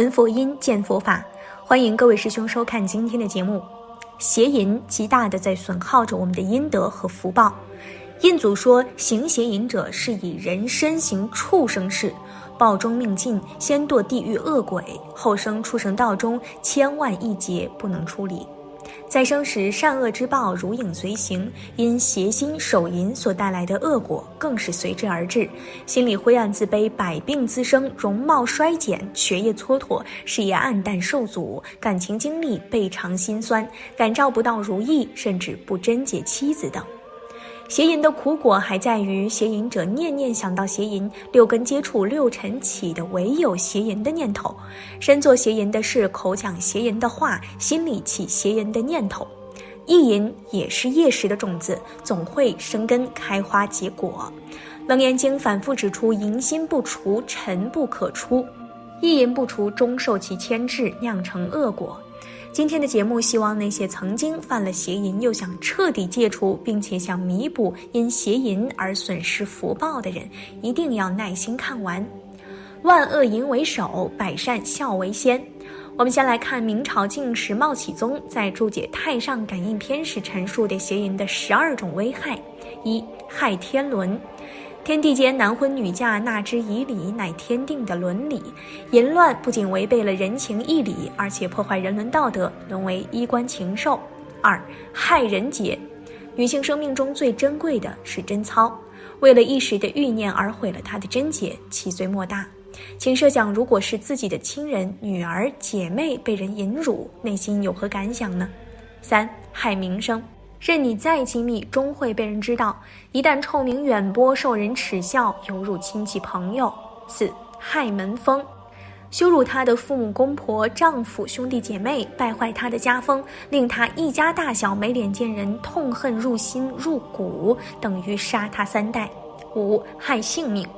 闻佛音，见佛法。欢迎各位师兄收看今天的节目。邪淫极大的在损耗着我们的阴德和福报。印祖说，行邪淫者是以人身行畜生事，报中命尽，先堕地狱恶鬼，后生畜生道中千万亿劫不能出离。在生时，善恶之报如影随形，因邪心手淫所带来的恶果，更是随之而至。心理灰暗自卑，百病滋生，容貌衰减，学业蹉跎，事业暗淡受阻，感情经历倍尝心酸，感召不到如意，甚至不贞洁妻子等。邪淫的苦果还在于，邪淫者念念想到邪淫，六根接触，六尘起的唯有邪淫的念头，身做邪淫的事，口讲邪淫的话，心里起邪淫的念头。意淫也是业识的种子，总会生根开花结果。楞严经反复指出，淫心不除，尘不可出；意淫不除，终受其牵制，酿成恶果。今天的节目，希望那些曾经犯了邪淫又想彻底戒除，并且想弥补因邪淫而损失福报的人，一定要耐心看完。万恶淫为首，百善孝为先。我们先来看明朝进士茂启宗在注解《太上感应篇》时陈述的邪淫的十二种危害：一、害天伦。天地间男婚女嫁，纳之以礼，乃天定的伦理。淫乱不仅违背了人情义理，而且破坏人伦道德，沦为衣冠禽兽。二害人节，女性生命中最珍贵的是贞操，为了一时的欲念而毁了她的贞洁，其罪莫大。请设想，如果是自己的亲人、女儿、姐妹被人淫辱，内心有何感想呢？三害名声。任你再亲密，终会被人知道。一旦臭名远播，受人耻笑，犹如亲戚朋友。四害门风，羞辱他的父母、公婆、丈夫、兄弟姐妹，败坏他的家风，令他一家大小没脸见人，痛恨入心入骨，等于杀他三代。五害性命。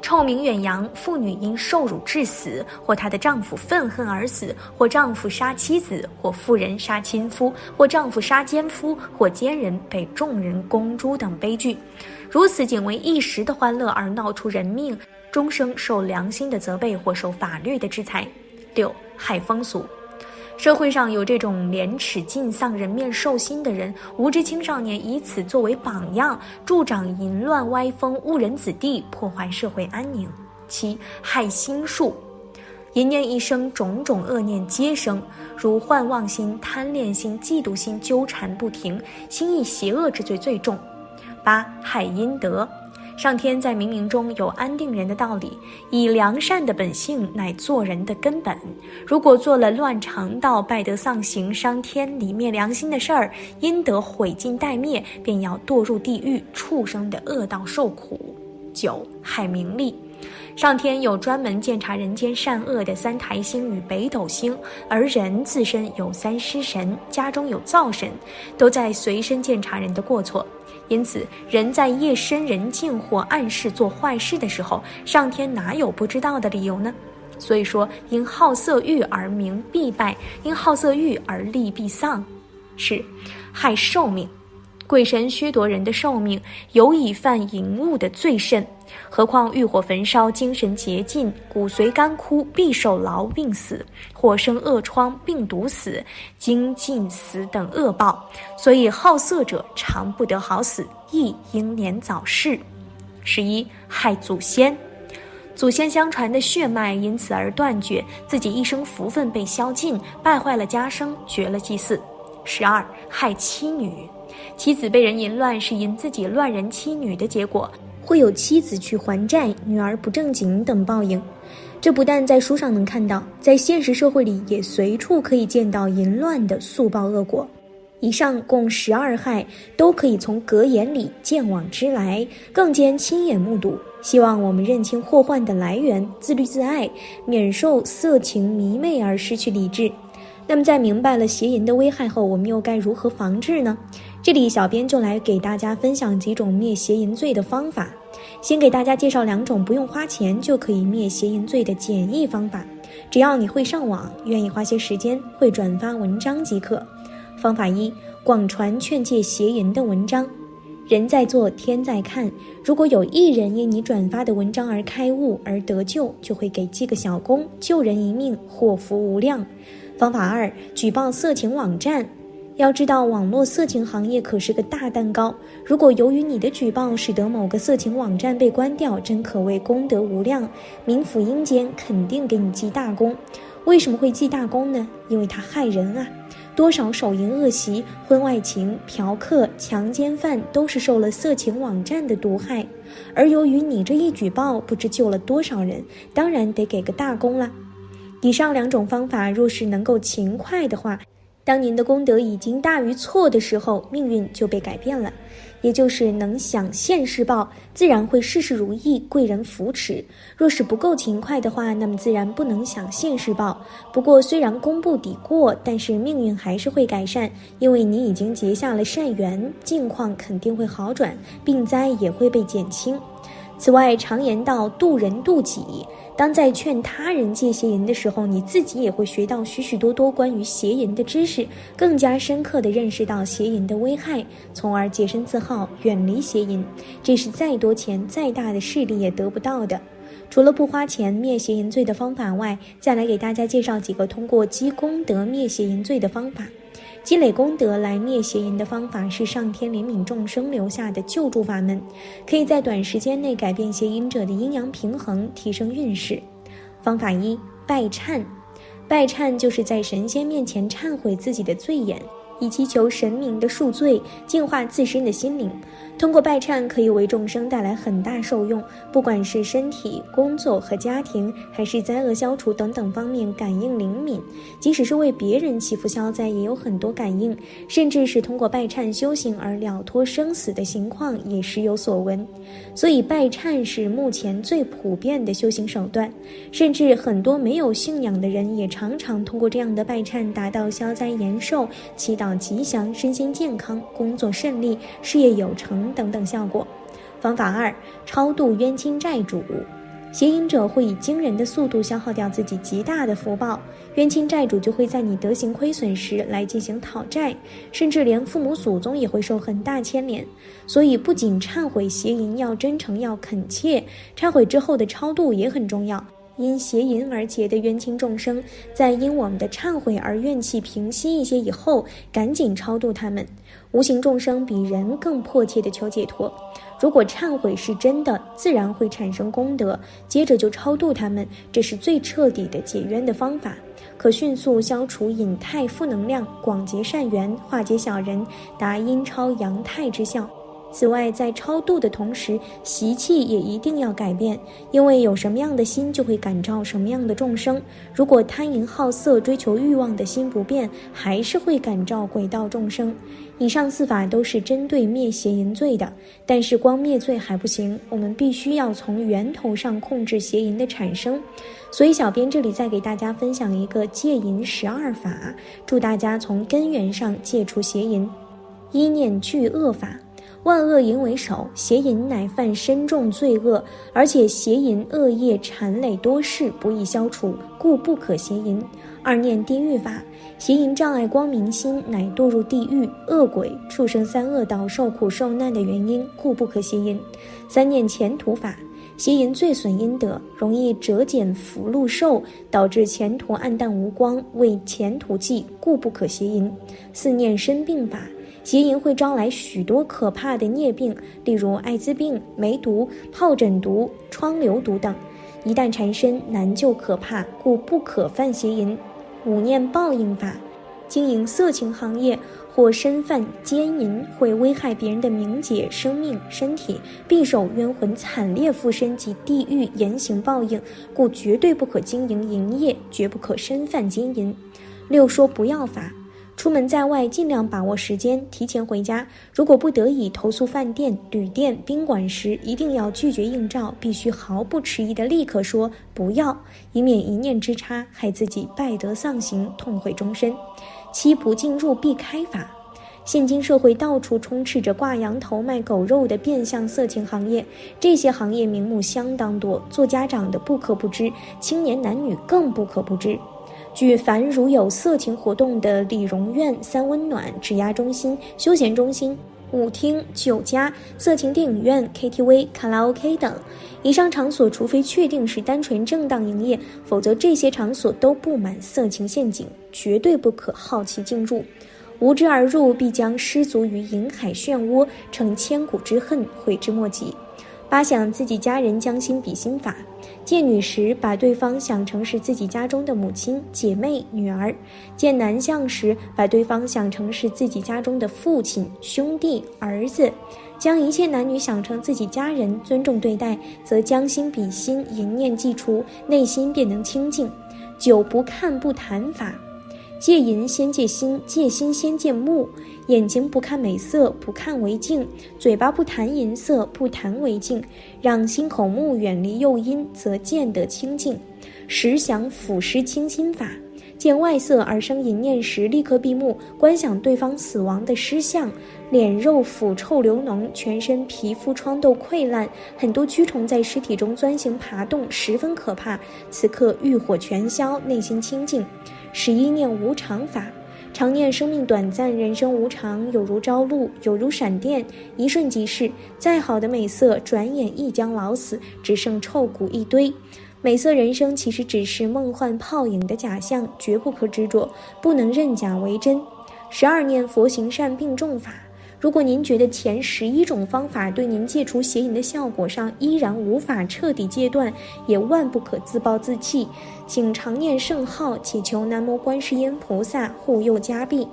臭名远扬，妇女因受辱致死，或她的丈夫愤恨而死，或丈夫杀妻子，或妇人杀亲夫，或丈夫杀奸夫，或奸人被众人公诛等悲剧，如此仅为一时的欢乐而闹出人命，终生受良心的责备或受法律的制裁。六害风俗。社会上有这种廉耻尽丧、人面兽心的人，无知青少年以此作为榜样，助长淫乱歪风，误人子弟，破坏社会安宁。七害心术，淫念一生，种种恶念皆生，如幻妄心、贪恋心、嫉妒心纠缠不停，心意邪恶之罪最重。八害阴德。上天在冥冥中有安定人的道理，以良善的本性乃做人的根本。如果做了乱肠道、败德丧行、伤天理、灭良心的事儿，阴德毁尽殆灭，便要堕入地狱、畜生的恶道受苦。九害名利，上天有专门鉴察人间善恶的三台星与北斗星，而人自身有三尸神，家中有灶神，都在随身鉴察人的过错。因此，人在夜深人静或暗示做坏事的时候，上天哪有不知道的理由呢？所以说，因好色欲而名必败，因好色欲而利必丧，是害寿命。鬼神虚夺人的寿命，尤以犯淫物的最甚。何况欲火焚烧，精神竭尽，骨髓干枯，必受痨病死，或生恶疮，病毒死，精尽死等恶报。所以好色者常不得好死，亦英年早逝。十一害祖先，祖先相传的血脉因此而断绝，自己一生福分被消尽，败坏了家生，绝了祭祀。十二害妻女。妻子被人淫乱，是因自己乱人妻女的结果，会有妻子去还债、女儿不正经等报应。这不但在书上能看到，在现实社会里也随处可以见到淫乱的速报恶果。以上共十二害，都可以从格言里见往知来，更兼亲眼目睹。希望我们认清祸患的来源，自律自爱，免受色情迷昧而失去理智。那么，在明白了邪淫的危害后，我们又该如何防治呢？这里，小编就来给大家分享几种灭邪淫罪的方法。先给大家介绍两种不用花钱就可以灭邪淫罪的简易方法，只要你会上网，愿意花些时间，会转发文章即可。方法一：广传劝诫邪淫的文章。人在做，天在看。如果有一人因你转发的文章而开悟而得救，就会给记个小功，救人一命，祸福无量。方法二：举报色情网站。要知道，网络色情行业可是个大蛋糕。如果由于你的举报使得某个色情网站被关掉，真可谓功德无量，冥府阴间肯定给你记大功。为什么会记大功呢？因为它害人啊。多少手淫恶习、婚外情、嫖客、强奸犯都是受了色情网站的毒害，而由于你这一举报，不知救了多少人，当然得给个大功了。以上两种方法，若是能够勤快的话，当您的功德已经大于错的时候，命运就被改变了。也就是能想现世报，自然会事事如意，贵人扶持。若是不够勤快的话，那么自然不能想现世报。不过虽然功不抵过，但是命运还是会改善，因为你已经结下了善缘，境况肯定会好转，病灾也会被减轻。此外，常言道渡人渡己。当在劝他人戒邪淫的时候，你自己也会学到许许多多关于邪淫的知识，更加深刻地认识到邪淫的危害，从而洁身自好，远离邪淫。这是再多钱、再大的势力也得不到的。除了不花钱灭邪淫罪的方法外，再来给大家介绍几个通过积功德灭邪淫罪的方法。积累功德来灭邪淫的方法是上天怜悯众生留下的救助法门，可以在短时间内改变邪淫者的阴阳平衡，提升运势。方法一：拜忏。拜忏就是在神仙面前忏悔自己的罪业。以祈求神明的恕罪，净化自身的心灵。通过拜忏，可以为众生带来很大受用，不管是身体、工作和家庭，还是灾厄消除等等方面，感应灵敏。即使是为别人祈福消灾，也有很多感应。甚至是通过拜忏修行而了脱生死的情况，也时有所闻。所以，拜忏是目前最普遍的修行手段。甚至很多没有信仰的人，也常常通过这样的拜忏，达到消灾延寿、祈祷。吉祥、身心健康、工作顺利、事业有成等等效果。方法二：超度冤亲债主。邪淫者会以惊人的速度消耗掉自己极大的福报，冤亲债主就会在你德行亏损时来进行讨债，甚至连父母祖宗也会受很大牵连。所以，不仅忏悔邪淫要真诚要恳切，忏悔之后的超度也很重要。因邪淫而结的冤亲众生，在因我们的忏悔而怨气平息一些以后，赶紧超度他们。无形众生比人更迫切的求解脱。如果忏悔是真的，自然会产生功德，接着就超度他们，这是最彻底的解冤的方法，可迅速消除隐态负能量，广结善缘，化解小人，达阴超阳泰之效。此外，在超度的同时，习气也一定要改变，因为有什么样的心，就会感召什么样的众生。如果贪淫好色、追求欲望的心不变，还是会感召鬼道众生。以上四法都是针对灭邪淫罪的，但是光灭罪还不行，我们必须要从源头上控制邪淫的产生。所以，小编这里再给大家分享一个戒淫十二法，祝大家从根源上戒除邪淫。一念俱恶法。万恶淫为首，邪淫乃犯深重罪恶，而且邪淫恶业缠累多世，不易消除，故不可邪淫。二念地狱法，邪淫障碍光明心，乃堕入地狱、恶鬼、畜生三恶道受苦受难的原因，故不可邪淫。三念前途法，邪淫最损阴德，容易折减福禄寿，导致前途暗淡无光，为前途计，故不可邪淫。四念生病法。邪淫会招来许多可怕的孽病，例如艾滋病、梅毒、疱疹毒、疮瘤毒等，一旦缠身，难救可怕，故不可犯邪淫。五念报应法，经营色情行业或身犯奸淫，会危害别人的名节、生命、身体，必受冤魂惨烈附身及地狱严刑报应，故绝对不可经营营业，绝不可身犯奸淫。六说不要法。出门在外，尽量把握时间，提前回家。如果不得已投宿饭店、旅店、宾馆时，一定要拒绝应召，必须毫不迟疑地立刻说不要，以免一念之差害自己败德丧行，痛悔终身。七不进入必开法。现今社会到处充斥着挂羊头卖狗肉的变相色情行业，这些行业名目相当多，做家长的不可不知，青年男女更不可不知。据凡如有色情活动的理容院、三温暖、指压中心、休闲中心，舞厅、酒家、色情电影院、KTV、卡拉 OK 等。以上场所，除非确定是单纯正当营业，否则这些场所都布满色情陷阱，绝对不可好奇进入。无知而入，必将失足于银海漩涡，成千古之恨，悔之莫及。八想自己家人将心比心法，见女时把对方想成是自己家中的母亲、姐妹、女儿；见男相时把对方想成是自己家中的父亲、兄弟、儿子。将一切男女想成自己家人，尊重对待，则将心比心，淫念既除，内心便能清净。久不看不谈法。戒淫先戒心，戒心先戒目。眼睛不看美色，不看为净；嘴巴不谈淫色，不谈为净。让心口目远离诱因，则见得清净。时想腐蚀清心法。见外色而生淫念时，立刻闭目，观想对方死亡的尸相，脸肉腐臭流脓，全身皮肤疮痘溃烂，很多蛆虫在尸体中钻行爬动，十分可怕。此刻欲火全消，内心清净。十一念无常法，常念生命短暂，人生无常，有如朝露，有如闪电，一瞬即逝。再好的美色，转眼亦将老死，只剩臭骨一堆。美色人生其实只是梦幻泡影的假象，绝不可执着，不能认假为真。十二念佛行善并重法。如果您觉得前十一种方法对您戒除邪淫的效果上依然无法彻底戒断，也万不可自暴自弃，请常念圣号，祈求南无观世音菩萨护佑加庇。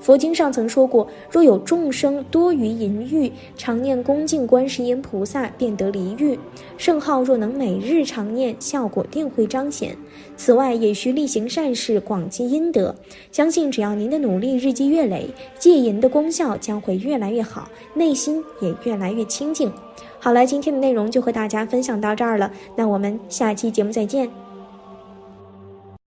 佛经上曾说过，若有众生多于淫欲，常念恭敬观世音菩萨，便得离欲。圣号若能每日常念，效果定会彰显。此外，也需力行善事，广积阴德。相信只要您的努力日积月累，戒淫的功效将会越来越好，内心也越来越清净。好了，今天的内容就和大家分享到这儿了，那我们下期节目再见。